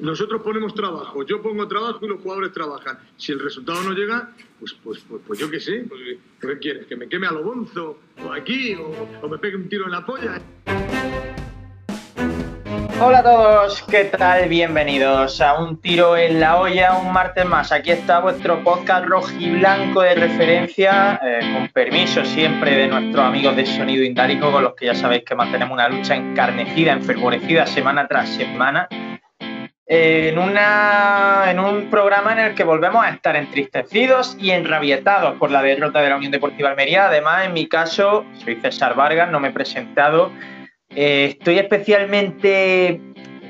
Nosotros ponemos trabajo, yo pongo trabajo y los jugadores trabajan. Si el resultado no llega, pues, pues, pues, pues yo qué sé, pues, ¿qué quieres? ¿Que me queme a lo bonzo? ¿O aquí? ¿O, me pegue un tiro en la polla? Hola a todos, ¿qué tal? Bienvenidos a Un Tiro en la Olla, un martes más. Aquí está vuestro podcast rojiblanco de referencia, eh, con permiso siempre de nuestros amigos de Sonido Indárico, con los que ya sabéis que mantenemos una lucha encarnecida, enfervorecida semana tras semana en, una, en un programa en el que volvemos a estar entristecidos y enrabietados por la derrota de la Unión Deportiva Almería. Además, en mi caso, soy César Vargas, no me he presentado. Eh, estoy especialmente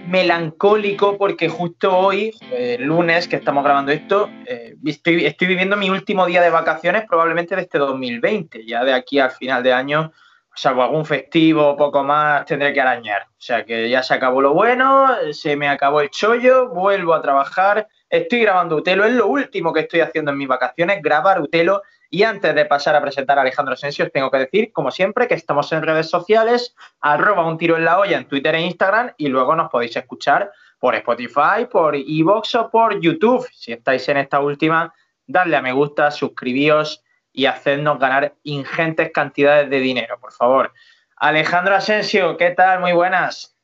melancólico porque justo hoy, el lunes que estamos grabando esto, eh, estoy, estoy viviendo mi último día de vacaciones probablemente de este 2020. Ya de aquí al final de año salvo algún festivo o poco más, tendré que arañar. O sea que ya se acabó lo bueno, se me acabó el chollo, vuelvo a trabajar, estoy grabando Utelo, es lo último que estoy haciendo en mis vacaciones, grabar Utelo. Y antes de pasar a presentar a Alejandro Asensio, tengo que decir, como siempre, que estamos en redes sociales, arroba un tiro en la olla en Twitter e Instagram, y luego nos podéis escuchar por Spotify, por Evox o por YouTube. Si estáis en esta última, dadle a me gusta, suscribíos y hacernos ganar ingentes cantidades de dinero, por favor. Alejandro Asensio, ¿qué tal? Muy buenas.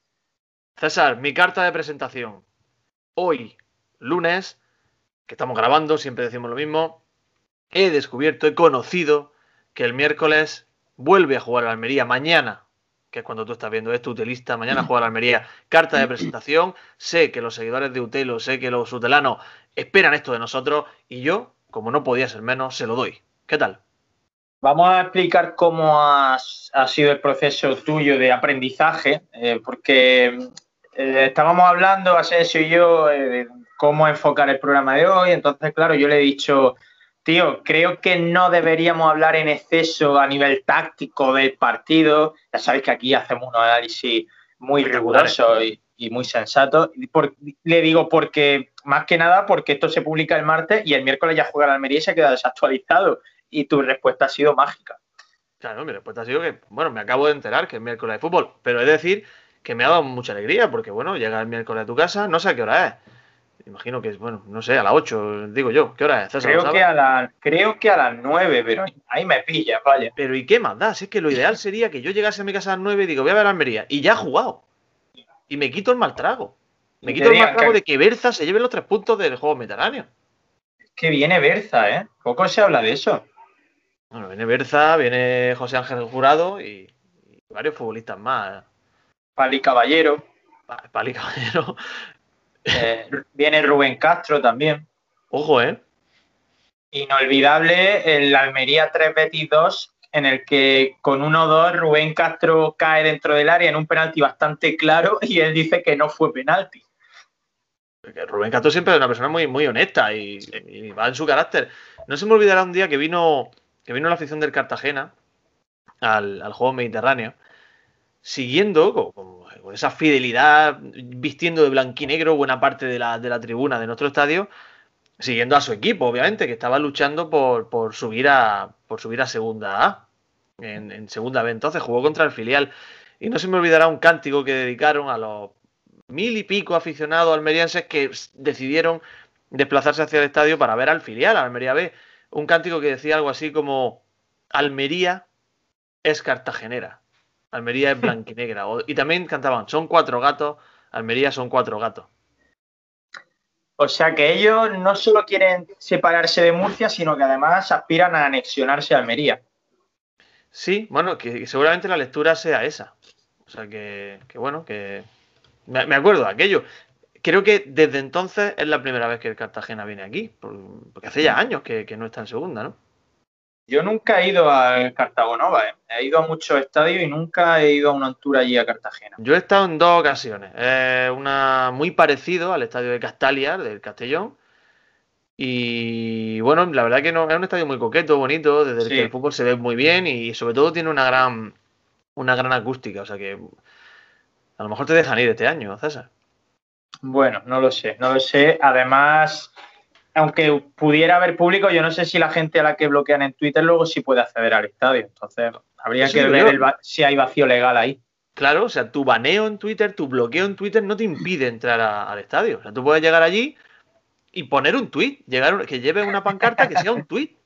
César, mi carta de presentación. Hoy, lunes, que estamos grabando, siempre decimos lo mismo, he descubierto, he conocido que el miércoles vuelve a jugar a Almería mañana, que es cuando tú estás viendo esto, utelista, mañana juega a Almería, carta de presentación, sé que los seguidores de Utelo, sé que los utelanos esperan esto de nosotros y yo, como no podía ser menos, se lo doy. ¿Qué tal? Vamos a explicar cómo ha, sido el proceso tuyo de aprendizaje, eh, porque eh, estábamos hablando, Asensio y yo, eh, de cómo enfocar el programa de hoy. Entonces, claro, yo le he dicho, tío, creo que no deberíamos hablar en exceso a nivel táctico del partido. Ya sabéis que aquí hacemos un análisis muy riguroso y, muy sensato. le digo porque, más que nada, porque esto se publica el martes y el miércoles ya juega la Almería y se queda desactualizado y tu respuesta ha sido mágica. Claro, mi respuesta ha sido que, bueno, me acabo de enterar que es miércoles de fútbol, pero es decir que me ha dado mucha alegría porque, bueno, llega el miércoles a tu casa, no sé a qué hora es. Imagino que es, bueno, no sé, a las 8, digo yo. ¿Qué hora es? creo, que a la, creo que a las 9, pero ahí me pilla, vaya. Pero ¿y qué más da? Si es que lo ideal sería que yo llegase a mi casa a las 9 y digo, voy a ver a Almería. Y ya ha jugado. Y me quito el mal trago. Me quito el mal trago de que Berza se lleve los tres puntos del juego mediterráneo. Es que viene Berza, ¿eh? Poco se habla de eso. Bueno, viene Berza, viene José Ángel Jurado y, varios futbolistas más. Pali Caballero. Pali Caballero. Eh, viene Rubén Castro también. Ojo, ¿eh? Inolvidable el Almería 3 Betis 2, en el que con 1-2 Rubén Castro cae dentro del área en un penalti bastante claro y él dice que no fue penalti. Rubén Castro siempre es una persona muy, muy honesta y, y, va en su carácter. No se me olvidará un día que vino que vino la afición del Cartagena al, juego mediterráneo, siguiendo con, esa fidelidad, vistiendo de blanquinegro buena parte de la, tribuna de nuestro estadio, siguiendo a su equipo, obviamente, que estaba luchando por, subir, a, por subir a segunda A, en, segunda B. Entonces jugó contra el filial. Y no se me olvidará un cántico que dedicaron a los mil y pico aficionados almerienses que decidieron desplazarse hacia el estadio para ver al filial, a Almería B un cántico que decía algo así como Almería es cartagenera, Almería es blanquinegra. y también cantaban, son cuatro gatos, Almería son cuatro gatos. O sea que ellos no solo quieren separarse de Murcia, sino que además aspiran a anexionarse a Almería. Sí, bueno, que seguramente la lectura sea esa. O sea que, bueno, que me, acuerdo de aquello creo que desde entonces es la primera vez que el Cartagena viene aquí, porque hace ya años que, no está en segunda, ¿no? Yo nunca he ido al Cartagonova, ¿eh? he ido a muchos estadios y nunca he ido a una altura allí a Cartagena. Yo he estado en dos ocasiones, una muy parecido al estadio de Castalia, del Castellón, y bueno, la verdad que no, es un estadio muy coqueto, bonito, desde el que el fútbol se ve muy bien y sobre todo tiene una gran, una gran acústica, o sea que a lo mejor te dejan ir este año, César. Bueno, no lo sé, no lo sé. Además, aunque pudiera haber público, yo no sé si la gente a la que bloquean en Twitter luego sí puede acceder al estadio. Entonces, habría que ver si hay vacío legal ahí. Claro, o sea, tu baneo en Twitter, tu bloqueo en Twitter no te impide entrar al estadio. O sea, tú puedes llegar allí y poner un tweet, llegar que lleve una pancarta que sea un tweet.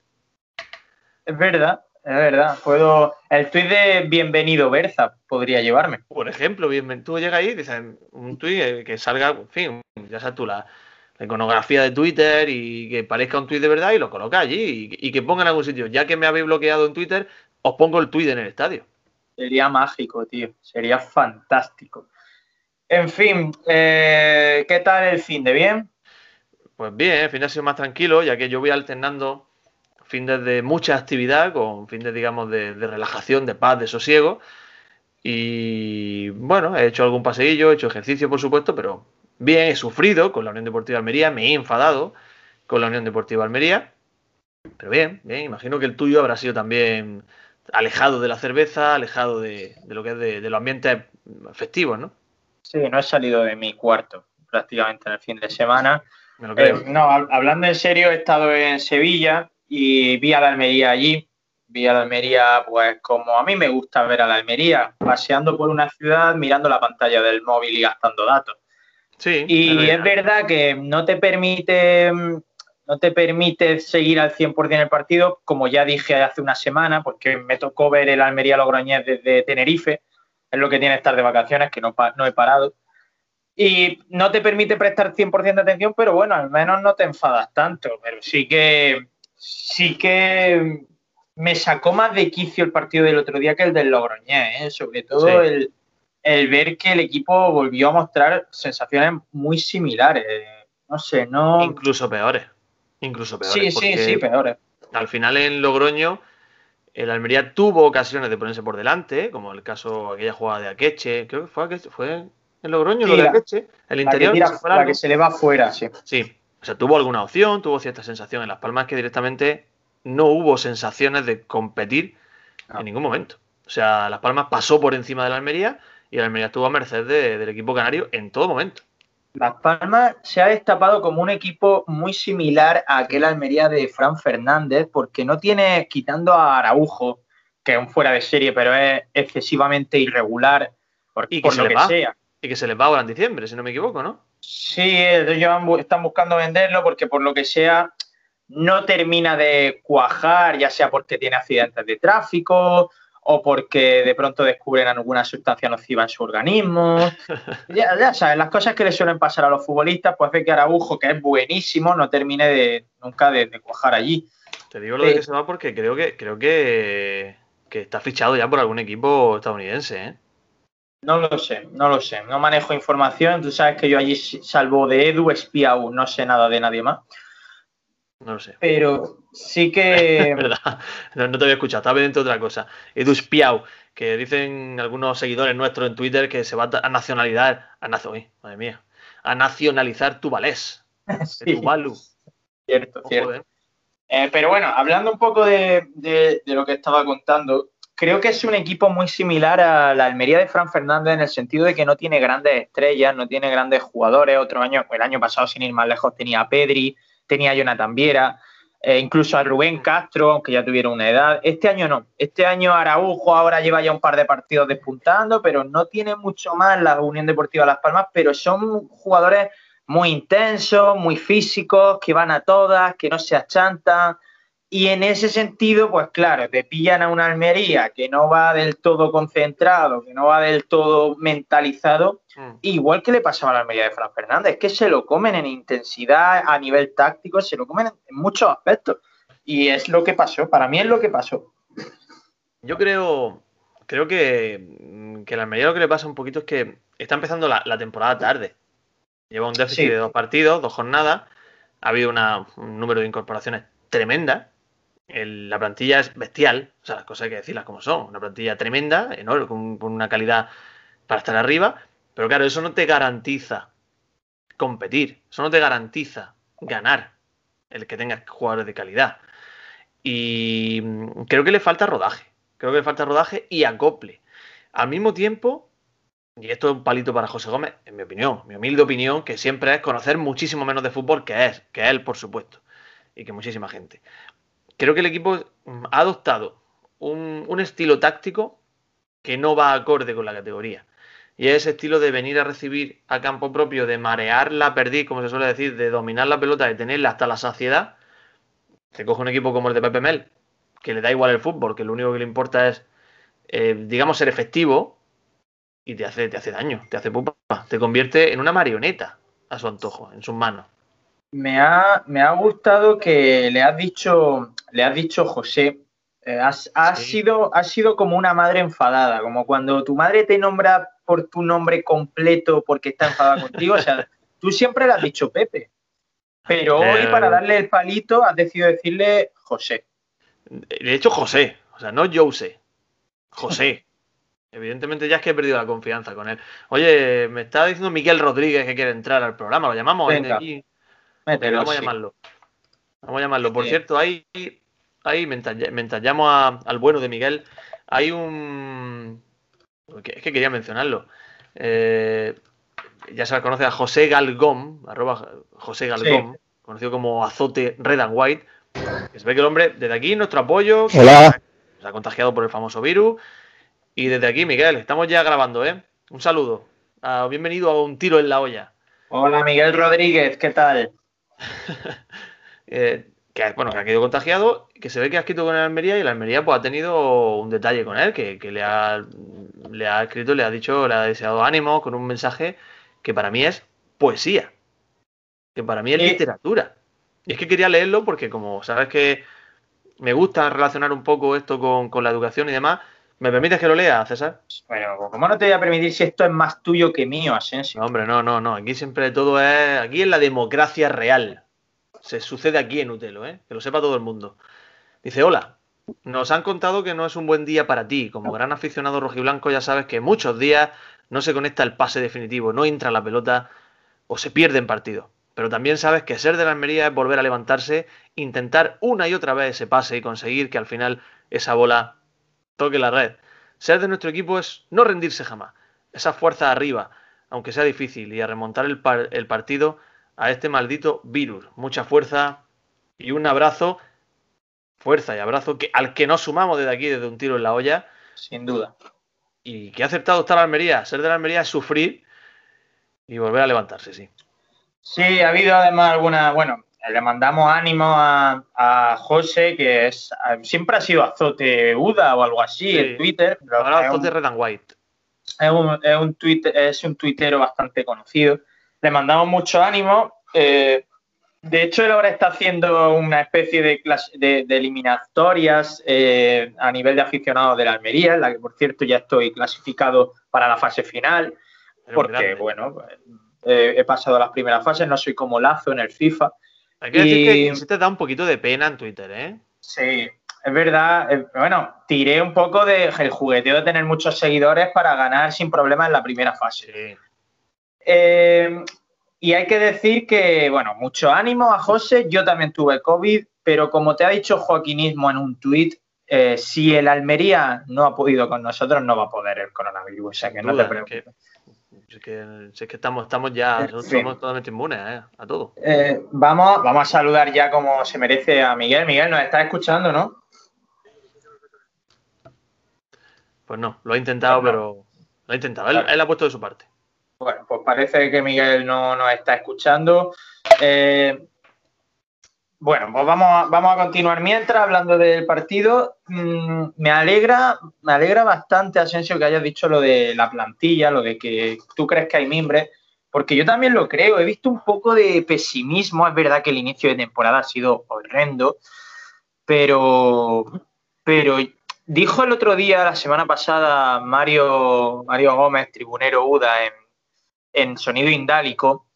Es verdad, es verdad. Puedo. El tweet de bienvenido Berza podría llevarme. Por ejemplo, bien, tú llegas ahí dices un tweet que salga, en fin, ya sabes tú, la, iconografía de Twitter y que parezca un tweet de verdad y lo coloca allí y, que ponga en algún sitio. Ya que me habéis bloqueado en Twitter, os pongo el tweet en el estadio. Sería mágico, tío. Sería fantástico. En fin, eh, ¿qué tal el fin de bien? Pues bien, el fin ha sido más tranquilo, ya que yo voy alternando fines de mucha actividad con fines, digamos, de, de, relajación, de paz, de sosiego. Y bueno, he hecho algún paseillo, he hecho ejercicio, por supuesto, pero bien, he sufrido con la Unión Deportiva Almería, me he enfadado con la Unión Deportiva Almería. Pero bien, bien, imagino que el tuyo habrá sido también alejado de la cerveza, alejado de, lo que es de, de los ambientes festivos, ¿no? Sí, no he salido de mi cuarto prácticamente en el fin de semana eh, no, hablando en serio, he estado en Sevilla y vi a la Almería allí. Vi a la Almería, pues como a mí me gusta ver a la Almería, paseando por una ciudad, mirando la pantalla del móvil y gastando datos. Sí. Y es verdad que no te permite no te permite seguir al 100% el partido, como ya dije hace una semana, porque me tocó ver el Almería Logroñés desde Tenerife, es lo que tiene estar de vacaciones, que no, no he parado y no te permite prestar 100% de atención, pero bueno, al menos no te enfadas tanto. Pero sí que, sí que me sacó más de quicio el partido del otro día que el del Logroñés, ¿eh? sobre todo el, ver que el equipo volvió a mostrar sensaciones muy similares. No sé, no. Incluso peores. Incluso peores. Sí, sí, sí, peores. Al final en Logroño. El Almería tuvo ocasiones de ponerse por delante, como el caso aquella jugada de Akeche, creo que fue, fue el Logroño, lo de Leche, el interior. la que se le va afuera, sí. Sí, o sea, tuvo alguna opción, tuvo cierta sensación en Las Palmas que directamente no hubo sensaciones de competir en ah. ningún momento. O sea, Las Palmas pasó por encima de la Almería y la Almería estuvo a merced del equipo canario en todo momento. Las Palmas se ha destapado como un equipo muy similar a aquel Almería de Fran Fernández, porque no tiene, quitando a Araujo, que es un fuera de serie, pero es excesivamente irregular, por, y lo que sea y que se les va ahora en diciembre, si no me equivoco, ¿no? Sí, ellos están buscando venderlo porque por lo que sea no termina de cuajar, ya sea porque tiene accidentes de tráfico o porque de pronto descubren alguna sustancia nociva en su organismo. ya, ya sabes, las cosas que le suelen pasar a los futbolistas, pues ve que Araujo, que es buenísimo, no termine de nunca de, cuajar allí. Te digo lo de que se va porque creo que creo que, que está fichado ya por algún equipo estadounidense, ¿eh? No lo sé, no lo sé. No manejo información. Tú sabes que yo allí, salvo de Edu Espiau, no sé nada de nadie más. No lo sé. Pero sí que. ¿Verdad? No, te había escuchado, estaba pendiente de otra cosa. Edu Espiau, que dicen algunos seguidores nuestros en Twitter que se va a nacionalizar. A madre mía. A nacionalizar tu valés. Sí. Tu Cierto, cierto. Eh, pero bueno, hablando un poco de, de, lo que estaba contando, creo que es un equipo muy similar a la Almería de Fran Fernández en el sentido de que no tiene grandes estrellas, no tiene grandes jugadores. Otro año, el año pasado, sin ir más lejos, tenía a Pedri, tenía a Jonathan Viera, eh, incluso a Rubén Castro, aunque ya tuvieron una edad. Este año no. Este año Araujo ahora lleva ya un par de partidos despuntando, pero no tiene mucho más la Unión Deportiva Las Palmas, pero son jugadores muy intensos, muy físicos, que van a todas, que no se achantan y en ese sentido, pues claro, te pillan a una Almería que no va del todo concentrado, que no va del todo mentalizado, mm. igual que le pasaba a la Almería de Fran Fernández, es que se lo comen en intensidad, a nivel táctico, se lo comen en muchos aspectos. Y es lo que pasó, para mí es lo que pasó. Yo creo, creo que, que la Almería lo que le pasa un poquito es que está empezando la, temporada tarde. Lleva un déficit de dos partidos, dos jornadas. Ha habido un número de incorporaciones tremenda la plantilla es bestial, o sea, las cosas hay que decirlas como son. Una plantilla tremenda, enorme, con, una calidad para estar arriba, pero claro, eso no te garantiza competir, eso no te garantiza ganar el que tengas jugadores de calidad. Y creo que le falta rodaje, creo que le falta rodaje y acople. Al mismo tiempo, y esto es un palito para José Gómez, en mi opinión, mi humilde opinión, que siempre es conocer muchísimo menos de fútbol que es, que él, por supuesto, y que muchísima gente creo que el equipo ha adoptado un, estilo táctico que no va acorde con la categoría. Y es ese estilo de venir a recibir a campo propio, de marear la perdiz, como se suele decir, de dominar la pelota, de tenerla hasta la saciedad. Te coge un equipo como el de Pepe Mel, que le da igual el fútbol, que lo único que le importa es, eh, digamos, ser efectivo, y te hace, te hace daño, te hace pupa, te convierte en una marioneta a su antojo, en sus manos. Me ha, me ha gustado que le has dicho, le has dicho José, eh, has, Sí. sido, has sido como una madre enfadada, como cuando tu madre te nombra por tu nombre completo porque está enfadada contigo. O sea, tú siempre le has dicho Pepe. Pero hoy, Eh. para darle el palito, has decidido decirle José. De hecho, José, o sea, no Jose, José. Evidentemente ya es que he perdido la confianza con él. Oye, me está diciendo Miguel Rodríguez que quiere entrar al programa, lo llamamos Venga, aquí. Mételo, Vamos a sí. llamarlo. Vamos a llamarlo. Por Sí. cierto, ahí, ahí mientras, mientras llamo a- al bueno de Miguel, hay un. Es que quería mencionarlo. Eh, ya se conoce a José Galgón, arroba José Galgón, conocido como Azote Red and White. Que se ve que el hombre, desde aquí, nuestro apoyo. que Hola. Se ha contagiado por el famoso virus. Y desde aquí, Miguel, estamos ya grabando, ¿eh? Un saludo. Ah, bienvenido a un tiro en la olla. Hola, Miguel Rodríguez, ¿qué tal? eh, que, bueno, que ha quedado contagiado, que se ve que ha escrito con el Almería y el Almería pues, ha tenido un detalle con él, que, que le, ha, le ha escrito, le ha dicho, le ha deseado ánimo con un mensaje que para mí es poesía, que para mí es literatura. Y es que quería leerlo porque como sabes que me gusta relacionar un poco esto con, con la educación y demás, ¿me permites que lo lea, César? Bueno, ¿cómo no te voy a permitir si esto es más tuyo que mío, Asensio? No, hombre, no, no, no. Aquí siempre todo es. Aquí es la democracia real. Se sucede aquí en Utelo, ¿eh? Que lo sepa todo el mundo. Dice: Hola. Nos han contado que no es un buen día para ti. Como gran aficionado rojiblanco, ya sabes que muchos días no se conecta el pase definitivo, no entra la pelota o se pierde en partido. Pero también sabes que ser de la Almería es volver a levantarse, intentar una y otra vez ese pase y conseguir que al final esa bola toque la red. Ser de nuestro equipo es no rendirse jamás. Esa fuerza arriba, aunque sea difícil, y a remontar el, par- el partido a este maldito virus. Mucha fuerza y un abrazo, fuerza y abrazo que, al que nos sumamos desde aquí, desde un tiro en la olla, Sin duda. y que ha aceptado estar la Almería. Ser de la Almería es sufrir y volver a levantarse, sí. Sí, ha habido además alguna, bueno, le mandamos ánimo a, a José, que es siempre ha sido azote Uda o algo así Sí. en Twitter. pero Ahora azote un, Red and White. es, un, es, un tuite- es un tuitero bastante conocido. Le mandamos mucho ánimo. eh, de hecho, él ahora está haciendo una especie de, clas- de, de eliminatorias eh, a nivel de aficionados de la Almería, en la que, por cierto, ya estoy clasificado para la fase final. Un porque, grande. bueno, eh, he pasado las primeras fases, no soy como Lazo en el FIFA. Hay que decir y- que se te da un poquito de pena en Twitter, ¿eh? Sí, es verdad. eh, bueno, tiré un poco del jugueteo de tener muchos seguidores para ganar sin problemas en la primera fase. Sí. Eh, y hay que decir que, bueno, mucho ánimo a José. Yo también tuve COVID, pero como te ha dicho Joaquinismo en un tuit, eh, si el Almería no ha podido con nosotros, no va a poder el coronavirus. O sea que no te que- preocupes. Es que, si es que estamos, estamos ya, En somos totalmente inmunes ¿eh? a todo. Eh, vamos, vamos a saludar ya como se merece a Miguel. Miguel, nos estás escuchando, ¿no? Pues no, lo ha intentado, Pues no. pero lo ha intentado. Él, él ha puesto de su parte. Bueno, pues parece que Miguel no nos está escuchando. Eh, bueno, pues vamos a, continuar mientras hablando del partido. Mm, me alegra, me alegra bastante, Asensio, que hayas dicho lo de la plantilla, lo de que tú crees que hay mimbres, porque yo también lo creo. He visto un poco de pesimismo. Es verdad que el inicio de temporada ha sido horrendo, pero, pero dijo el otro día, la semana pasada, Mario, Mario Gómez, tribunero UDA, en, en Sonido Indálico,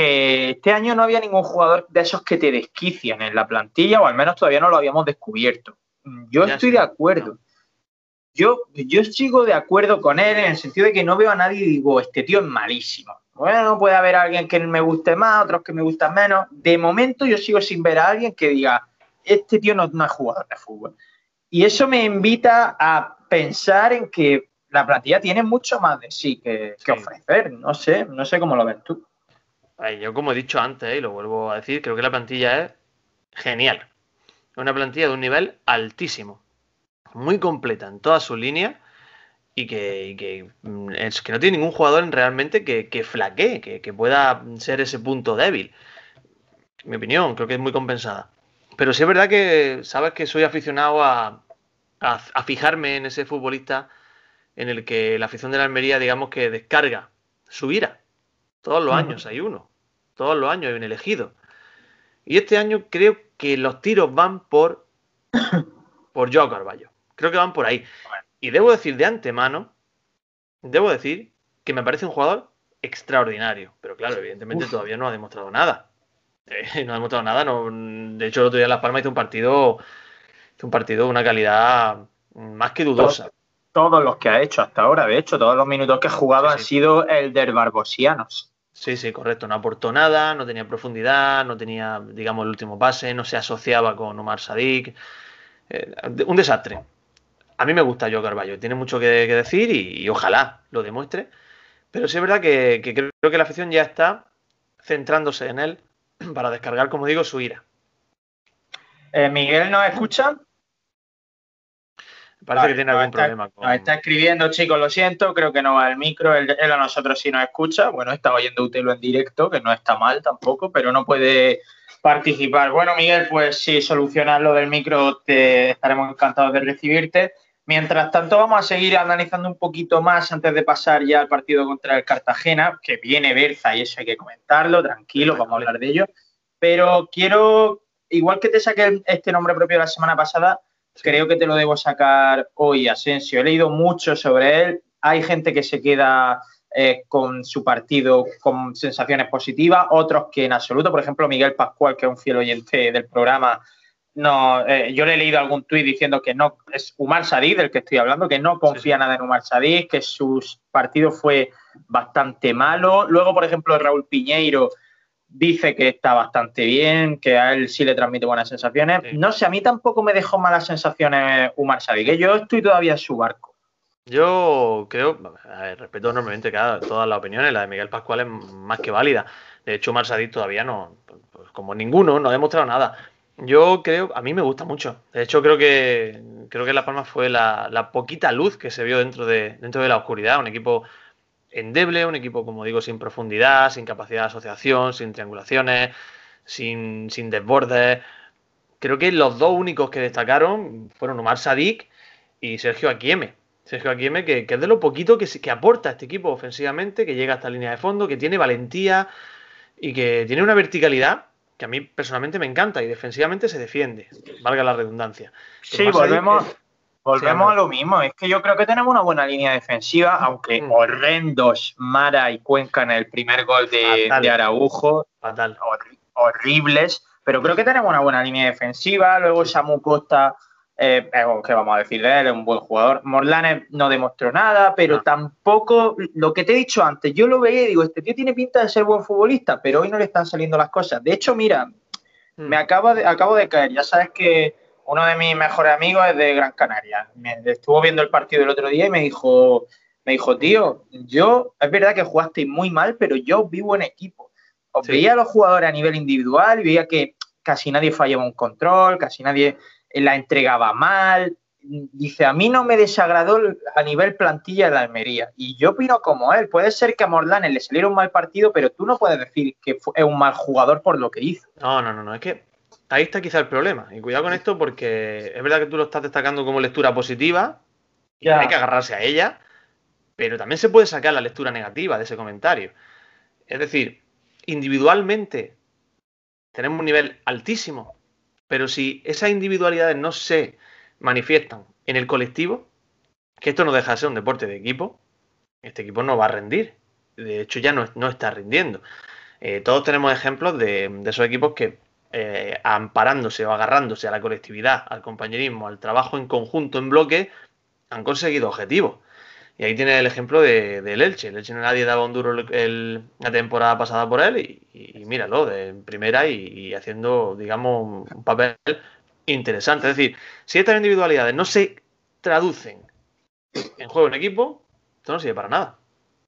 que este año no había ningún jugador de esos que te desquician en la plantilla, o al menos todavía no lo habíamos descubierto. Yo Ya estoy sí, de acuerdo. Yo, yo sigo de acuerdo con él en el sentido de que no veo a nadie y digo, este tío es malísimo. Bueno, puede haber alguien que me guste más, otros que me gustan menos. De momento yo sigo sin ver a alguien que diga, este tío no, no es jugador de fútbol. Y eso me invita a pensar en que la plantilla tiene mucho más de sí que, que Sí. ofrecer. No sé, no sé cómo lo ves tú. Yo, como he dicho antes, y lo vuelvo a decir, creo que la plantilla es genial. Es una plantilla de un nivel altísimo. Muy completa en todas sus líneas. y que, mm, es que no tiene ningún jugador realmente que, que flaquee, que, pueda ser ese punto débil. mi opinión, creo que es muy compensada. Pero sí es verdad que sabes que soy aficionado a, a, fijarme en ese futbolista en el que la afición de la Almería, digamos que descarga su ira. Todos los años hay uno. Todos los años hay un elegido. Y este año creo que los tiros van por, por Joao Carballo. Creo que van por ahí. Y debo decir de antemano, debo decir que me parece un jugador extraordinario. Pero claro, evidentemente todavía no ha demostrado nada. Eh, no ha demostrado nada. No, de hecho, el otro día en Las Palmas hizo un partido, hizo un partido de una calidad más que dudosa. Todos, los que ha hecho hasta ahora, de hecho, todos los minutos que ha jugado han sido el del Barbosianos. Sí, sí, correcto. No aportó nada, no tenía profundidad, no tenía, digamos, el último pase, no se asociaba con Omar Sadik. Eh, un desastre. A mí me gusta Joe Carballo, tiene mucho que, decir y, ojalá lo demuestre. Pero sí es verdad que, creo que la afición ya está centrándose en él para descargar, como digo, su ira. Eh, Miguel, ¿nos escucha? Parece que tiene algún problema. Con... está escribiendo, chicos, lo siento, creo que no va el micro, él, a nosotros sí nos escucha. Bueno, estaba oyendo Utelo en directo, que no está mal tampoco, pero no puede participar. Bueno, Miguel, pues si solucionas lo del micro, te estaremos encantados de recibirte. Mientras tanto, vamos a seguir analizando un poquito más antes de pasar ya al partido contra el Cartagena, que viene Berza y eso hay que comentarlo, tranquilo, vamos a hablar de ello. Pero quiero, igual que te saqué este nombre propio la semana pasada, creo que te lo debo sacar hoy, Asensio. He leído mucho sobre él. Hay gente que se queda eh, con su partido con sensaciones positivas, otros que en absoluto. Por ejemplo, Miguel Pascual, que es un fiel oyente del programa, no, eh, yo le he leído algún tuit diciendo que no, es Umar Sadid del que estoy hablando, que no confía nada en Umar Sadid, que su partido fue bastante malo. Luego, por ejemplo, Raúl Piñeiro dice que está bastante bien, que a él sí le transmite buenas sensaciones. No sé, a mí tampoco me dejó malas sensaciones Umar Sadi, que yo estoy todavía en su barco. Yo creo, respeto enormemente cada, todas las opiniones, la de Miguel Pascual es más que válida. De hecho, Umar Sadi todavía no, pues como ninguno, no ha demostrado nada. Yo creo, a mí me gusta mucho. De hecho, creo que creo que La Palma fue la, la poquita luz que se vio dentro de, dentro de la oscuridad. Un equipo endeble, un equipo, como digo, sin profundidad, sin capacidad de asociación, sin triangulaciones, sin, sin desbordes. Creo que los dos únicos que destacaron fueron Omar Sadik y Sergio Aquieme. Sergio Aquieme, que, es de lo poquito que, que aporta a este equipo ofensivamente, que llega hasta esta línea de fondo, que tiene valentía y que tiene una verticalidad que a mí personalmente me encanta y defensivamente se defiende, valga la redundancia. Sí, volvemos, Volvemos a lo mismo, es que yo creo que tenemos una buena línea defensiva, aunque mm. horrendos Mara y Cuenca en el primer gol de, Araujo, Fatal. horribles, pero creo que tenemos una buena línea defensiva, luego Samu Costa, eh, ¿qué vamos a decir de él? Es un buen jugador. Morlanes no demostró nada, pero tampoco, lo que te he dicho antes, yo lo veía y digo, este tío tiene pinta de ser buen futbolista, pero hoy no le están saliendo las cosas. De hecho, mira, mm. me acabo de, acabo de caer, ya sabes que uno de mis mejores amigos es de Gran Canaria. Me estuvo viendo el partido el otro día y me dijo, me dijo, tío, yo, es verdad que jugasteis muy mal, pero yo vivo en equipo. Os veía a los jugadores a nivel individual y veía que casi nadie fallaba un control, casi nadie la entregaba mal. Dice, a mí no me desagradó a nivel plantilla de la Almería. Y yo opino como él. Puede ser que a Morlanes le saliera un mal partido, pero tú no puedes decir que es un mal jugador por lo que hizo. No, no, no, no. Es que ahí está quizá el problema. Y cuidado con esto porque es verdad que tú lo estás destacando como lectura positiva y hay que agarrarse a ella, pero también se puede sacar la lectura negativa de ese comentario. Es decir, individualmente tenemos un nivel altísimo, pero si esas individualidades no se manifiestan en el colectivo, que esto no deja de ser un deporte de equipo, este equipo no va a rendir. De hecho, ya no, está rindiendo. Eh, todos tenemos ejemplos de esos equipos que eh, amparándose o agarrándose a la colectividad, al compañerismo, al trabajo en conjunto, en bloque, han conseguido objetivos. Y ahí tiene el ejemplo de, del Elche. El Elche no nadie daba un duro la temporada pasada por él y, míralo, de primera y, haciendo, digamos, un papel interesante. Es decir, si estas individualidades no se traducen en juego en equipo, esto no sirve para nada.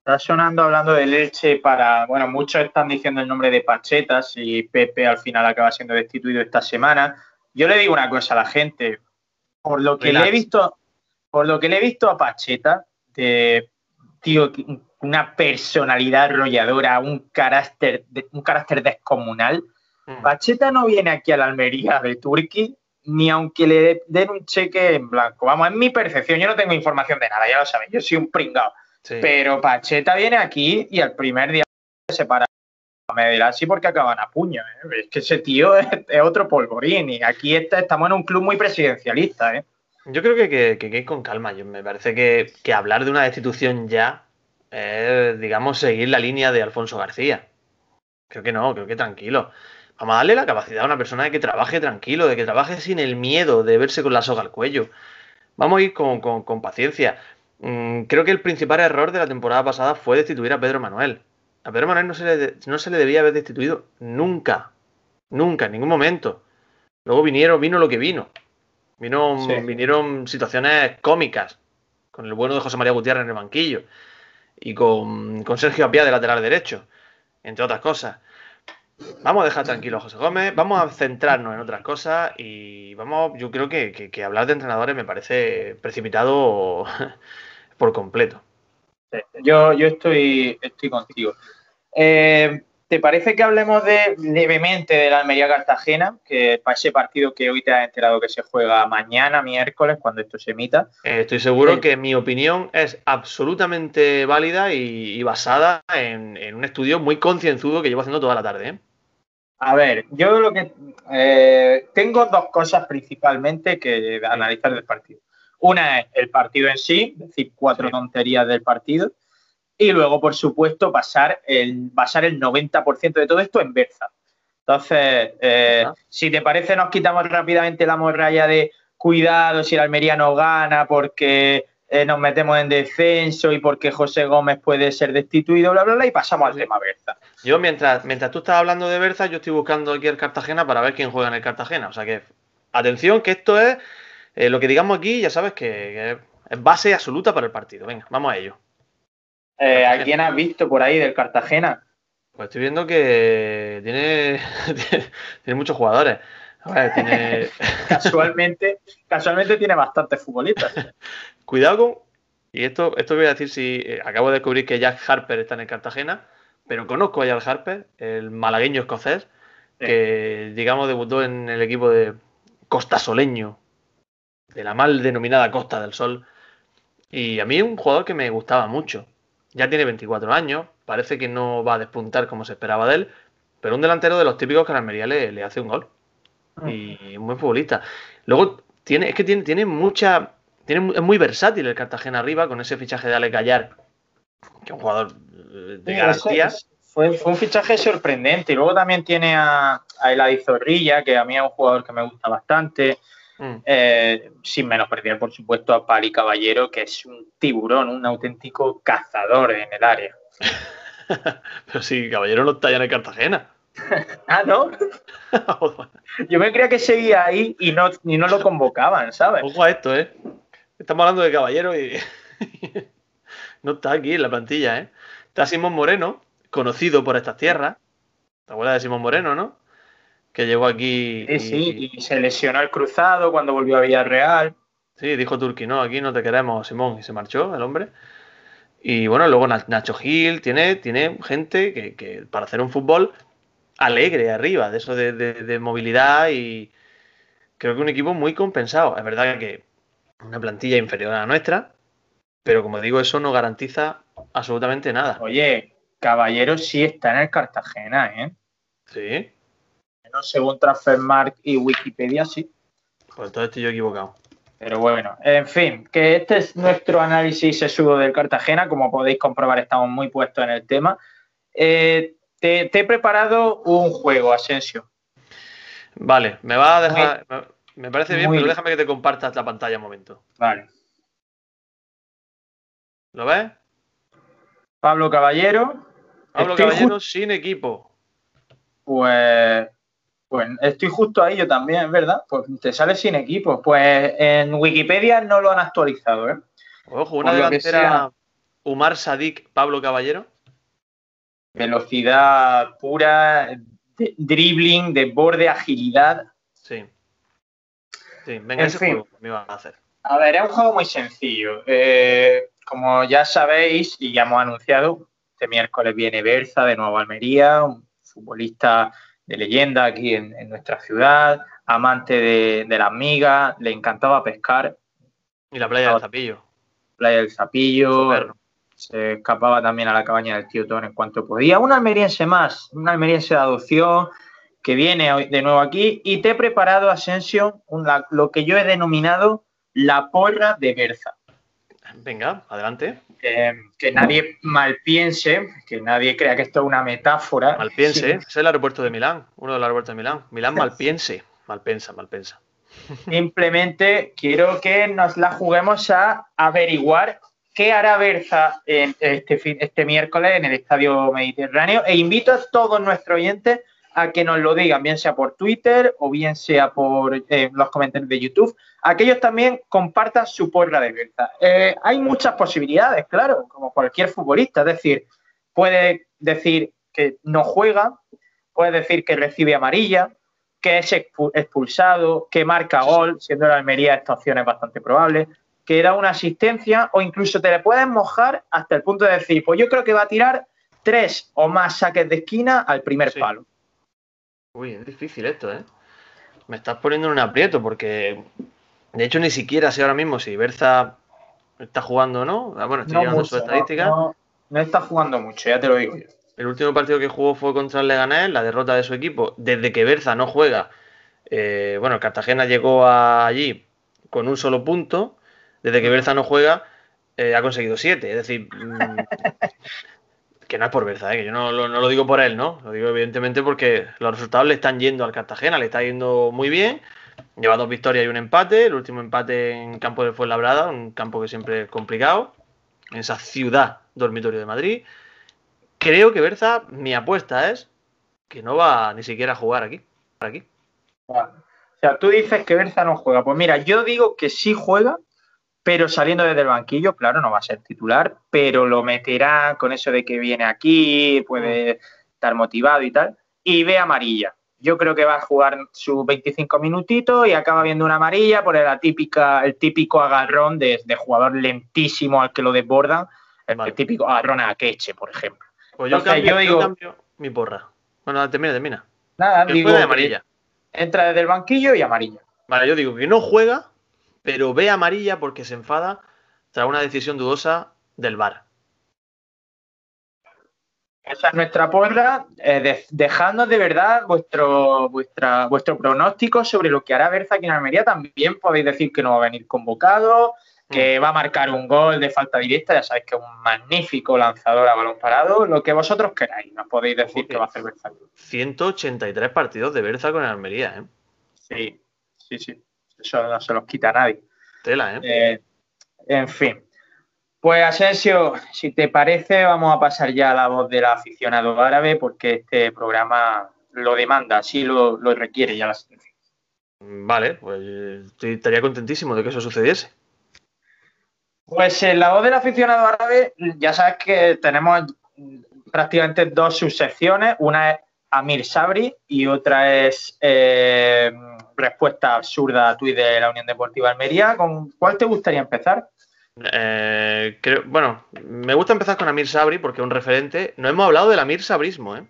Está sonando hablando de leche para, bueno, muchos están diciendo el nombre de Pachetas y Pepe al final acaba siendo destituido esta semana. Yo le digo una cosa a la gente, por lo que le he visto, por lo que le he visto a Pacheta, de tío, una personalidad arrolladora, un carácter, un carácter descomunal. Mm. Pacheta no viene aquí a la Almería de Turquía ni aunque le den un cheque en blanco. Vamos, es mi percepción, yo no tengo información de nada, ya lo saben, yo soy un pringado. Pero Pacheta viene aquí y al primer día se para. Me dirá así porque acaban a puño. ¿eh? Es que ese tío es, otro polvorín y aquí está, estamos en un club muy presidencialista. ¿eh? Yo creo que, que, que, que con calma. Yo, me parece que, hablar de una destitución ya es, digamos, seguir la línea de Alfonso García. Creo que no, creo que tranquilo. Vamos a darle la capacidad a una persona de que trabaje tranquilo, de que trabaje sin el miedo de verse con la soga al cuello. Vamos a ir con, paciencia. Mm, creo que el principal error de la temporada pasada fue destituir a Pedro Manuel. A Pedro Manuel no se le, no se le debía haber destituido nunca. Nunca, en ningún momento. Luego vinieron, vino lo que vino. Vino, Vinieron situaciones cómicas. Con el bueno de José María Gutiérrez en el banquillo. Y con, con Sergio Apia de lateral derecho. Entre otras cosas. Vamos a dejar tranquilo a José Gómez, vamos a centrarnos en otras cosas y vamos, yo creo que, hablar de entrenadores me parece precipitado por completo. Yo, yo estoy, estoy contigo. Eh, ¿Te parece que hablemos de, levemente de la Almería Cartagena? Que para ese partido que hoy te has enterado que se juega mañana, miércoles, cuando esto se emita. Eh, estoy seguro que mi opinión es absolutamente válida y, basada en, en, un estudio muy concienzudo que llevo haciendo toda la tarde. ¿eh? A ver, yo lo que eh, tengo dos cosas principalmente que analizar del partido. Una es el partido en sí, es decir, cuatro tonterías del partido. Y luego, por supuesto, basar el, basar el 90% de todo esto en Berza. Entonces, eh, si te parece, nos quitamos rápidamente la morralla de cuidado si el Almería no gana porque eh, nos metemos en descenso y porque José Gómez puede ser destituido, bla, bla, bla, y pasamos al tema Berza. Yo, mientras, mientras tú estás hablando de Berza, yo estoy buscando aquí el Cartagena para ver quién juega en el Cartagena. O sea que, atención, que esto es eh, lo que digamos aquí, ya sabes que, es base absoluta para el partido. Venga, vamos a ello. Eh, ¿A quién has visto por ahí del Cartagena? Pues estoy viendo que tiene, tiene muchos jugadores. casualmente, casualmente tiene bastantes futbolistas. Cuidado con. Y esto, esto voy a decir si. Eh, acabo de descubrir que Jack Harper está en el Cartagena, pero conozco a Jack Harper, el malagueño escocés, que digamos debutó en el equipo de Costa Soleño, de la mal denominada Costa del Sol. Y a mí es un jugador que me gustaba mucho. Ya tiene 24 años, parece que no va a despuntar como se esperaba de él, pero un delantero de los típicos que a Almería le, hace un gol. Ah. Y un buen futbolista. Luego, tiene, es que tiene, tiene mucha tiene, es muy versátil el Cartagena arriba con ese fichaje de Ale Gallar, que es un jugador eh, de garantía. Fue, fue, un fichaje sorprendente. Y luego también tiene a, a Eladi Zorrilla, que a mí es un jugador que me gusta bastante. Mm. Eh, sin menospreciar, por supuesto, a Pali Caballero, que es un tiburón, un auténtico cazador en el área. Pero si Caballero no está ya en Cartagena. ah, ¿no? Yo me creía que seguía ahí y no, y no lo convocaban, ¿sabes? Ojo a esto, ¿eh? Estamos hablando de Caballero y no está aquí en la plantilla, ¿eh? Está Simón Moreno, conocido por estas tierras. ¿Te acuerdas de Simón Moreno, no? Que llegó aquí. Sí, sí, y se lesionó el cruzado cuando volvió a Villarreal. Sí, dijo Turki, no, aquí no te queremos, Simón, y se marchó el hombre. Y bueno, luego Nacho Gil tiene, tiene gente que, para hacer un fútbol alegre arriba, de eso de movilidad y creo que un equipo muy compensado. Es verdad que una plantilla inferior a la nuestra, pero como digo, eso no garantiza absolutamente nada. Oye, Caballero sí está en el Cartagena, ¿eh? Sí. Según Transfermarkt y Wikipedia, sí. Pues entonces estoy yo equivocado. Pero bueno, en fin, que este es nuestro análisis sesudo del Cartagena. Como podéis comprobar, estamos muy puestos en el tema. Eh, te, he preparado un juego, Asensio. Vale, me va a dejar. Me parece bien, pero déjame que te compartas la pantalla un momento. Vale. ¿Lo ves? Pablo Caballero. Pablo Caballero sin equipo. Pues, pues estoy justo ahí yo también, ¿verdad? Pues te sale sin equipo. Pues en Wikipedia no lo han actualizado, ¿eh? Ojo, una delantera Umar Sadik, Pablo Caballero. Velocidad pura, dribbling, de borde, agilidad. Sí. Sí, venga, ese juego me a hacer. A ver, es un juego muy sencillo. Eh, como ya sabéis y ya hemos anunciado, este miércoles viene Berza de Nueva Almería, un futbolista de leyenda aquí en, nuestra ciudad, amante de, las migas, le encantaba pescar. Y la playa del Zapillo. Playa del Zapillo. Se escapaba también a la cabaña del tío Ton en cuanto podía. Un almeriense más, un almeriense de adopción que viene de nuevo aquí y te he preparado, Asensio, lo que yo he denominado la porra de Berza. Venga, adelante. que nadie malpiense, que nadie crea que esto es una metáfora. Malpiense, es el aeropuerto de Milán, uno de los aeropuertos de Milán. Milán malpiense, malpensa, malpensa. Simplemente quiero que nos la juguemos a averiguar qué hará Berza este, este miércoles en el Estadio Mediterráneo e invito a todos nuestros oyentes a que nos lo digan, bien sea por Twitter o bien sea por eh, los comentarios de YouTube, aquellos también compartan su porra de. Eh, hay muchas posibilidades, claro, como cualquier futbolista, es decir, puede decir que no juega, puede decir que recibe amarilla, que es expulsado, que marca gol, siendo la Almería esta opción es bastante probable, que da una asistencia o incluso te le puedes mojar hasta el punto de decir, pues yo creo que va a tirar tres o más saques de esquina al primer palo. Uy, es difícil esto, ¿eh? Me estás poniendo en un aprieto porque, de hecho, ni siquiera sé ahora mismo si Berza está jugando o no. Ah, bueno, estoy llegando su estadística. No, está jugando mucho, ya te lo digo yo. El último partido que jugó fue contra el Leganés, la derrota de su equipo. Desde que Berza no juega, eh, bueno, Cartagena llegó allí con un solo punto. Desde que Berza no juega, eh, ha conseguido siete. Es decir, mm, que no es por Berza, ¿eh? que yo no, lo digo por él, ¿no? Lo digo evidentemente porque los resultados le están yendo al Cartagena, le está yendo muy bien. Lleva dos victorias y un empate. El último empate en campo de Fuenlabrada, un campo que siempre es complicado, en esa ciudad dormitorio de Madrid. Creo que Berza, mi apuesta es que no va ni siquiera a jugar aquí. aquí. O sea, tú dices que Berza no juega. Pues mira, yo digo que sí juega, pero saliendo desde el banquillo, claro, no va a ser titular, pero lo meterá con eso de que viene aquí, puede estar motivado y tal, y ve amarilla. Yo creo que va a jugar sus 25 minutitos y acaba viendo una amarilla por la típica, el típico agarrón de, jugador lentísimo al que lo desbordan, el, típico agarrón a Queche, por ejemplo. Pues yo, cambio, digo, mi porra. Bueno, termina, termina. Nada, digo, de amarilla. Entra desde el banquillo y amarilla. Vale, yo digo que no juega pero ve amarilla porque se enfada tras una decisión dudosa del VAR. Esa es nuestra porra, eh, dejando de verdad vuestro, vuestra, vuestro pronóstico sobre lo que hará Berza aquí en Almería. También podéis decir que no va a venir convocado, que mm. va a marcar un gol de falta directa, ya sabéis que es un magnífico lanzador a balón parado, lo que vosotros queráis, nos podéis decir que va a hacer Berza. 183 partidos de Berza con Almería, ¿eh? Sí, sí, sí. Eso no se los quita a nadie. Tela, ¿eh? ¿eh? En fin. Pues Asensio, si te parece, vamos a pasar ya a la voz del aficionado árabe, porque este programa lo demanda, así lo, requiere ya la situación. Vale, pues estaría contentísimo de que eso sucediese. Pues en la voz del aficionado árabe, ya sabes que tenemos prácticamente dos subsecciones. Una es Amir Sabri y otra es eh, respuesta absurda a tuit de la Unión Deportiva Almería. ¿Con cuál te gustaría empezar? Eh, bueno, me gusta empezar con Amir Sabri porque es un referente. No hemos hablado del Amir Sabrismo, ¿eh?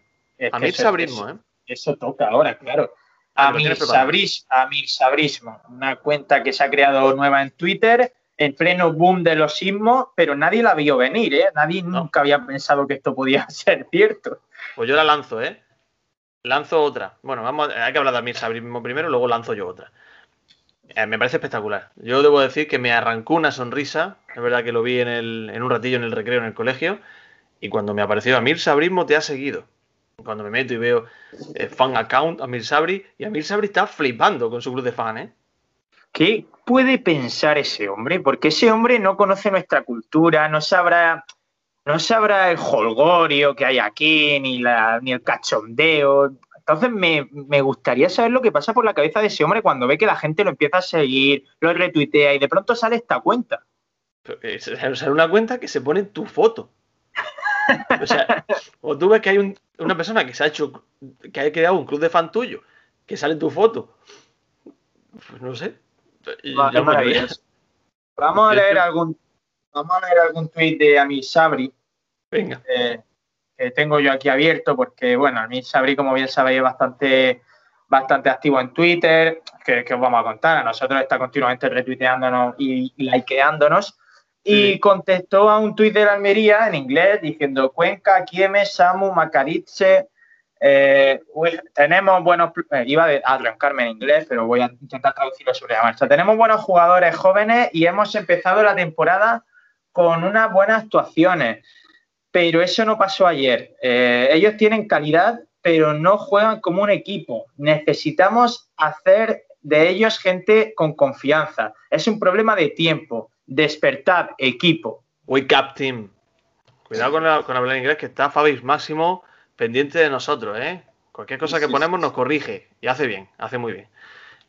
Amir Sabrismo, ¿eh? Eso toca ahora, claro. Amir, Sabris, Amir Sabrismo, una cuenta que se ha creado nueva en Twitter en pleno boom de los sismos, pero nadie la vio venir, ¿eh? Nadie nunca había pensado que esto podía ser cierto. Pues yo la lanzo, ¿eh? Lanzo otra. Bueno, vamos, hay que hablar de Amir Sabrismo primero, luego lanzo yo otra. Eh, me parece espectacular. Yo debo decir que me arrancó una sonrisa. Es verdad que lo vi en, el, en un ratillo en el recreo en el colegio. Y cuando me apareció Amir Sabrismo te ha seguido. Cuando me meto y veo eh, fan account Amir Sabri. Y Amir Sabri está flipando con su club de fan, ¿eh? ¿Qué puede pensar ese hombre? Porque ese hombre no conoce nuestra cultura, no sabrá no sabrá el holgorio que hay aquí, ni, la, ni el cachondeo. Entonces me, gustaría saber lo que pasa por la cabeza de ese hombre cuando ve que la gente lo empieza a seguir, lo retuitea y de pronto sale esta cuenta. Sale una cuenta que se pone en tu foto. O sea, o tú ves que hay una persona que se ha hecho, que ha creado un club de fan tuyo, que sale en tu foto. Pues no sé. Vamos a leer algún vamos a ver algún tuit de Amir Sabri. Venga. eh, que tengo yo aquí abierto, porque, bueno, Amir Sabri, como bien sabéis, es bastante, bastante activo en Twitter. Que, que os vamos a contar? A nosotros está continuamente retuiteándonos y, likeándonos. Y Sí. contestó a un tuit de la Almería en inglés diciendo Cuenca, Kieme, Samu, Macaritze. eh, tenemos buenos. eh, iba a arrancarme en inglés, pero voy a intentar traducirlo sobre la marcha. Tenemos buenos jugadores jóvenes y hemos empezado la temporada con unas buenas actuaciones. Pero eso no pasó ayer. Eh, ellos tienen calidad, pero no juegan como un equipo. Necesitamos hacer de ellos gente con confianza. Es un problema de tiempo. Despertad, equipo. Wake up, team. Cuidado con, la- con hablar inglés, que está Fabis Máximo pendiente de nosotros, ¿eh? Cualquier cosa que ponemos nos corrige. Y hace bien, hace muy bien.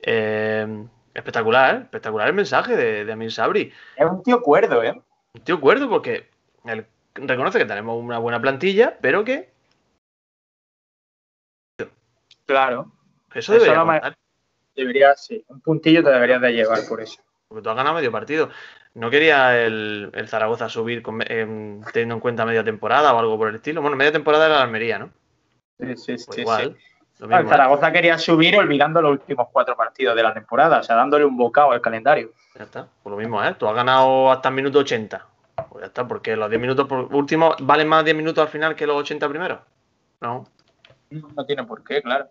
Eh, espectacular, espectacular el mensaje de, de Amir Sabri. Es un tío cuerdo, ¿eh? Un tío cuerdo porque él reconoce que tenemos una buena plantilla, pero que Claro. eso Eso debería no me- contar, Deberías, sí. Un puntillo te deberías de llevar por eso. porque tú has ganado medio partido. ¿No quería el, el Zaragoza subir con- em, teniendo en cuenta media temporada o algo por el estilo? Bueno, media temporada era la Almería, ¿no? Sí, sí, sí. Pues sí. igual. El ¿eh? Zaragoza quería subir olvidando los últimos cuatro partidos de la temporada, o sea, dándole un bocado al calendario. Ya está, pues lo mismo, ¿eh? Tú has ganado hasta el minuto 80. Pues ya está, porque los 10 minutos por último valen más 10 minutos al final que los 80 primeros. No. No tiene por qué, claro.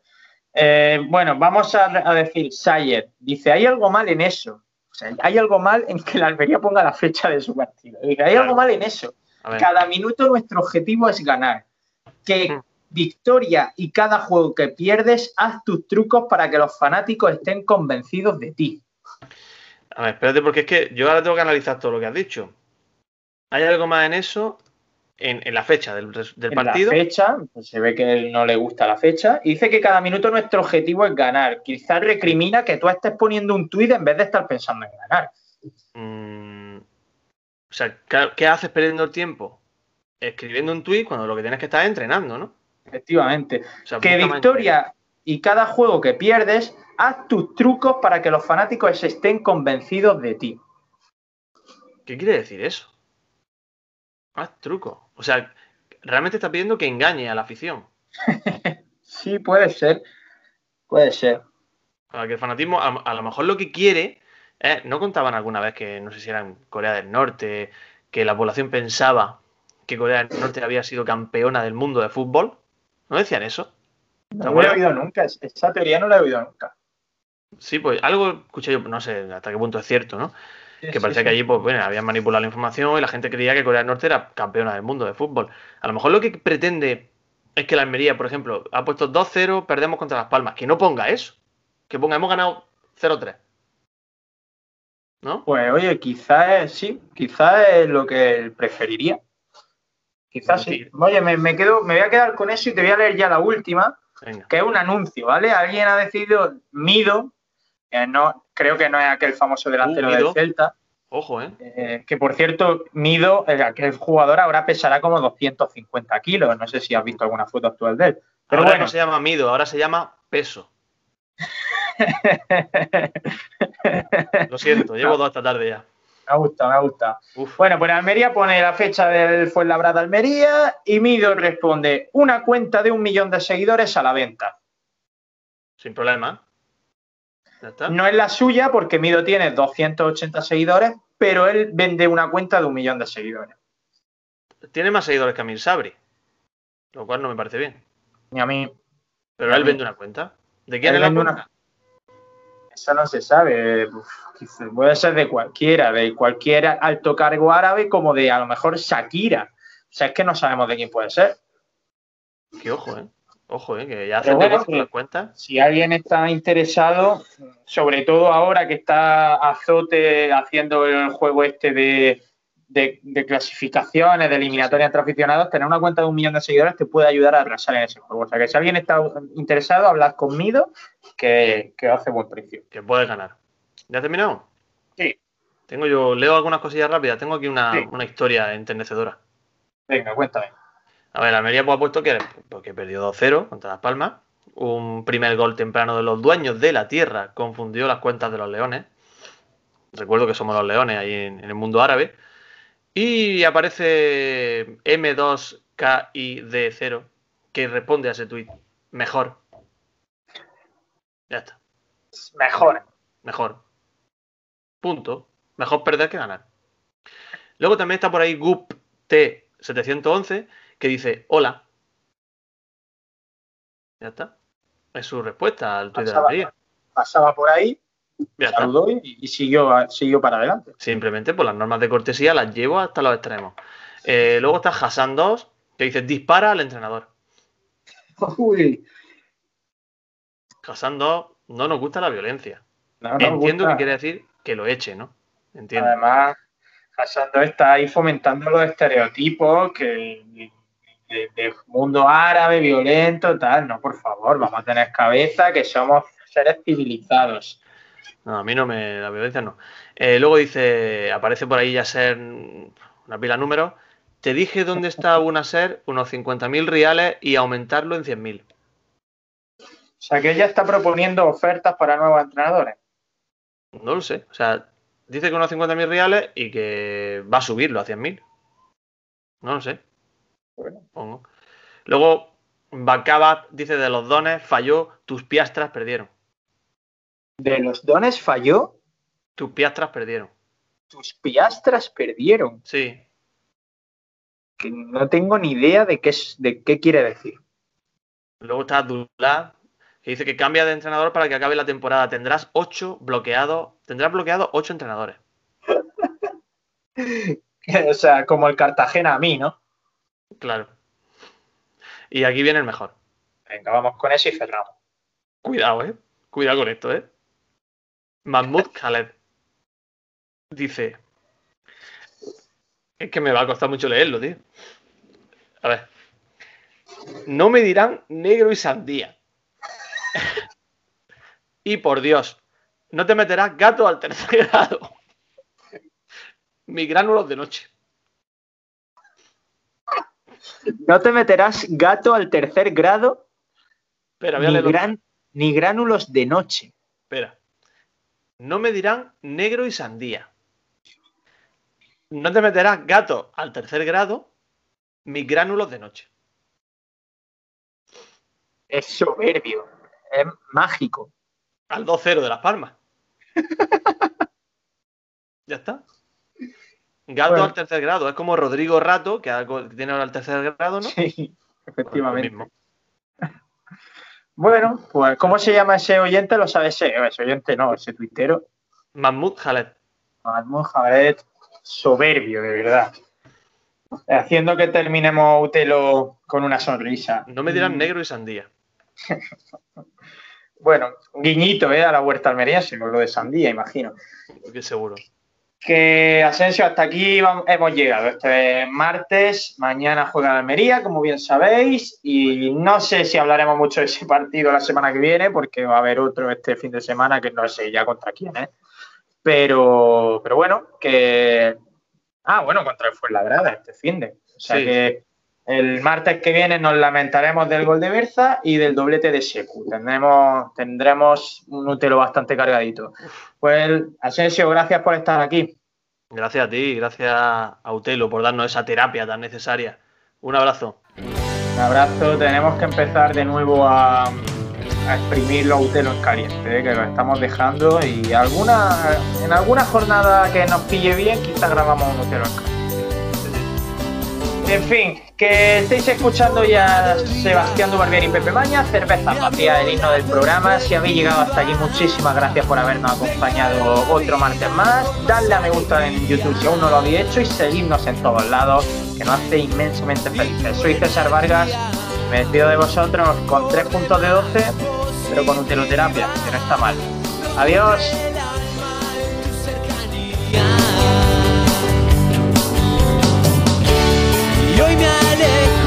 Eh, bueno, vamos a, a decir, Sayer dice, hay algo mal en eso. O sea, hay algo mal en que la Almería ponga la fecha de su partido. Dice, hay Claro. algo mal en eso. Cada minuto nuestro objetivo es ganar. Que Hmm. Victoria y cada juego que pierdes, haz tus trucos para que los fanáticos estén convencidos de ti. a ver, espérate, porque es que yo ahora tengo que analizar todo lo que has dicho. ¿Hay algo más en eso? En, en la fecha del, del En partido. la fecha, pues se ve que él no le gusta la fecha, y dice que cada minuto nuestro objetivo es ganar. Quizás recrimina que tú estés poniendo un tuit en vez de estar pensando en ganar. Mm, o sea, ¿qué, qué haces perdiendo el tiempo? Escribiendo un tuit cuando lo que tienes que estar es entrenando, ¿no? Efectivamente. O sea, Que victoria y cada juego que pierdes, haz tus trucos para que los fanáticos estén convencidos de ti. ¿Qué quiere decir eso? Haz truco. O sea, realmente está pidiendo que engañe a la afición. Sí, puede ser. Puede ser. Para que el fanatismo, a, a lo mejor lo que quiere es, ¿no contaban alguna vez que, no sé si era en Corea del Norte, que la población pensaba que Corea del Norte había sido campeona del mundo de fútbol? ¿No decían eso? No lo he oído nunca. Esa teoría no la he oído nunca. Sí, pues algo escuché yo, no sé hasta qué punto es cierto, ¿no? Que parecía Sí, que sí. allí, pues bueno, habían manipulado la información y la gente creía que Corea del Norte era campeona del mundo de fútbol. A lo mejor lo que pretende es que la Almería, por ejemplo, ha puesto 2-0, perdemos contra Las Palmas. Que no ponga eso. Que ponga, hemos ganado 0-3. ¿No? Pues oye, quizás es, sí, quizás es lo que él preferiría. Quizás sí. Oye, me, me quedo, me voy a quedar con eso y te voy a leer ya la última, Venga. que es un anuncio, ¿vale? Alguien ha decidido Mido, no, creo que no es aquel famoso delantero Uh, del. Celta, Ojo, ¿eh? eh, que por cierto, Mido, aquel jugador ahora pesará como 250 kilos. No sé si has visto alguna foto actual de él. Pero ahora bueno, no se llama Mido, ahora se llama Peso. Lo siento, llevo dos esta tarde ya. Me ha gustado, me. Uf. Bueno, pues Almería pone la fecha del Fuenlabrada Almería y Mido responde una cuenta de un millón de seguidores a la venta. Sin problema. Ya está. No es la suya porque Mido tiene 280 seguidores, pero él vende una cuenta de un millón de seguidores. Tiene más seguidores que Amir Sabri. Lo cual no me parece bien. Y a mí Pero él vende una cuenta. ¿De quién Él es la vende una- cuenta? Eso no se sabe. Uf, puede ser de cualquiera, de cualquier alto cargo árabe como de a lo mejor Shakira. O sea, es que no sabemos de quién puede ser. Que ojo, ¿eh? Ojo, ¿eh? Que ya hacen bueno, que- las cuentas. si alguien está interesado, sobre todo ahora que está Azote haciendo el juego este de, de- de clasificaciones, de eliminatorias entre aficionados, tener una cuenta de un millón de seguidores te puede ayudar a arrasar en ese juego. O sea que si alguien está interesado, hablad conmigo que, que hace buen precio. Que puedes ganar. ¿Ya has terminado? Sí. Tengo yo, leo algunas cosillas rápidas. Tengo aquí una, Sí. una historia enternecedora. Venga, cuéntame. A ver, Almería pues, ha puesto que porque perdió 2-0 contra Las Palmas. Un primer gol temprano de los dueños de la tierra confundió las cuentas de los leones. Recuerdo que somos los leones ahí en, en el mundo árabe. Y aparece M2KID0 que responde a ese tweet. Mejor. Ya está. Mejor. Mejor. Punto. Mejor perder que ganar. Luego también está por ahí Gup T711 que dice hola. Ya está. Es su respuesta al tweet de la María. pasaba por ahí. Saludó y, y siguió, siguió para adelante. Simplemente por las normas de cortesía las llevo hasta los extremos. Eh, luego está Hassan 2 que dice dispara al entrenador. Uy, Hassan 2 no nos gusta la violencia. no Entiendo que quiere decir que lo eche, ¿no? Entiendo. Además, Hassan II está ahí fomentando los estereotipos que de, de mundo árabe, violento, tal. No, por favor, vamos a tener cabeza que somos seres civilizados. No, a mí no me. La violencia no. Eh, luego dice. Aparece por ahí ya ser una pila de números. Te dije dónde está una ser, unos 50.000 reales y aumentarlo en 100.000. O sea, que ella está proponiendo ofertas para nuevos entrenadores. No lo sé. O sea, dice que unos 50.000 reales y que va a subirlo a 100.000. No lo sé. Bueno, Pongo. Luego, Bacaba dice de los dones, falló, tus piastras perdieron. De los dones falló, Tus piastras perdieron. tus piastras perdieron. Sí. Que no tengo ni idea de qué, es, de qué quiere decir. Luego está Abdullah, que dice que cambia de entrenador para que acabe la temporada. Tendrás ocho bloqueados. Tendrás bloqueados ocho entrenadores. o sea, como el Cartagena a mí, ¿no? Claro. Y aquí viene el mejor. Venga, vamos con eso y cerramos. Cuidado, eh. Cuidado con esto, eh. Mahmoud Khaled dice. Es que me va a costar mucho leerlo, tío. A ver. No me dirán negro y sandía. y por Dios, no te meterás gato al tercer grado. Mis gránulos de noche. No te meterás gato al tercer grado Espera, voy a ni, gran- ni gránulos de noche. Espera. No me dirán negro y sandía. No te meterás gato al tercer grado, mis gránulos de noche. Es soberbio. Es mágico. Al 2-0 de Las Palmas. ya está. Gato Bueno. al tercer grado. Es como Rodrigo Rato, que tiene ahora el tercer grado, ¿no? Sí, Pues efectivamente. mismo. Bueno, pues ¿cómo se llama ese oyente? Lo sabe ese, ese oyente, no, ese tuitero. Mahmoud Khaled. Mahmoud Jared, soberbio, de verdad. Haciendo que terminemos Utelo con una sonrisa. No me dirán Mm, negro y sandía. Bueno, guiñito, ¿eh? A la huerta almeriense, con lo de sandía, imagino. Que seguro. Que Asensio, hasta aquí hemos llegado. Este martes, mañana juega la Almería, como bien sabéis, y no sé si hablaremos mucho de ese partido la semana que viene, porque va a haber otro este fin de semana que no sé ya contra quién es. Pero, pero bueno, que. Ah, bueno, contra el Fuenlabrada este fin de. O sea Sí. que el martes que viene nos lamentaremos del gol de Berza y del doblete de Secu. Tendremos, tendremos un Utelo bastante cargadito. Pues, Asensio, gracias por estar aquí. Gracias a ti, gracias a Utelo por darnos esa terapia tan necesaria. Un abrazo. Un abrazo. Tenemos que empezar de nuevo a, a exprimir los Utelo en caliente, ¿eh? que lo estamos dejando. Y alguna, en alguna jornada que nos pille bien, quizá grabamos un Utelo en caliente. En fin, que estéis escuchando ya Sebastián Dubarbier y Pepe Maña, cerveza vacía, el himno del programa. Si habéis llegado hasta aquí, muchísimas gracias por habernos acompañado otro martes más. Dadle a me gusta en YouTube si aún no lo habéis hecho y seguidnos en todos lados, que nos hace inmensamente felices. Soy César Vargas, me despido de vosotros con tres puntos de 12, pero con uteloterapia, que no está mal. Adiós. Hoy me alejo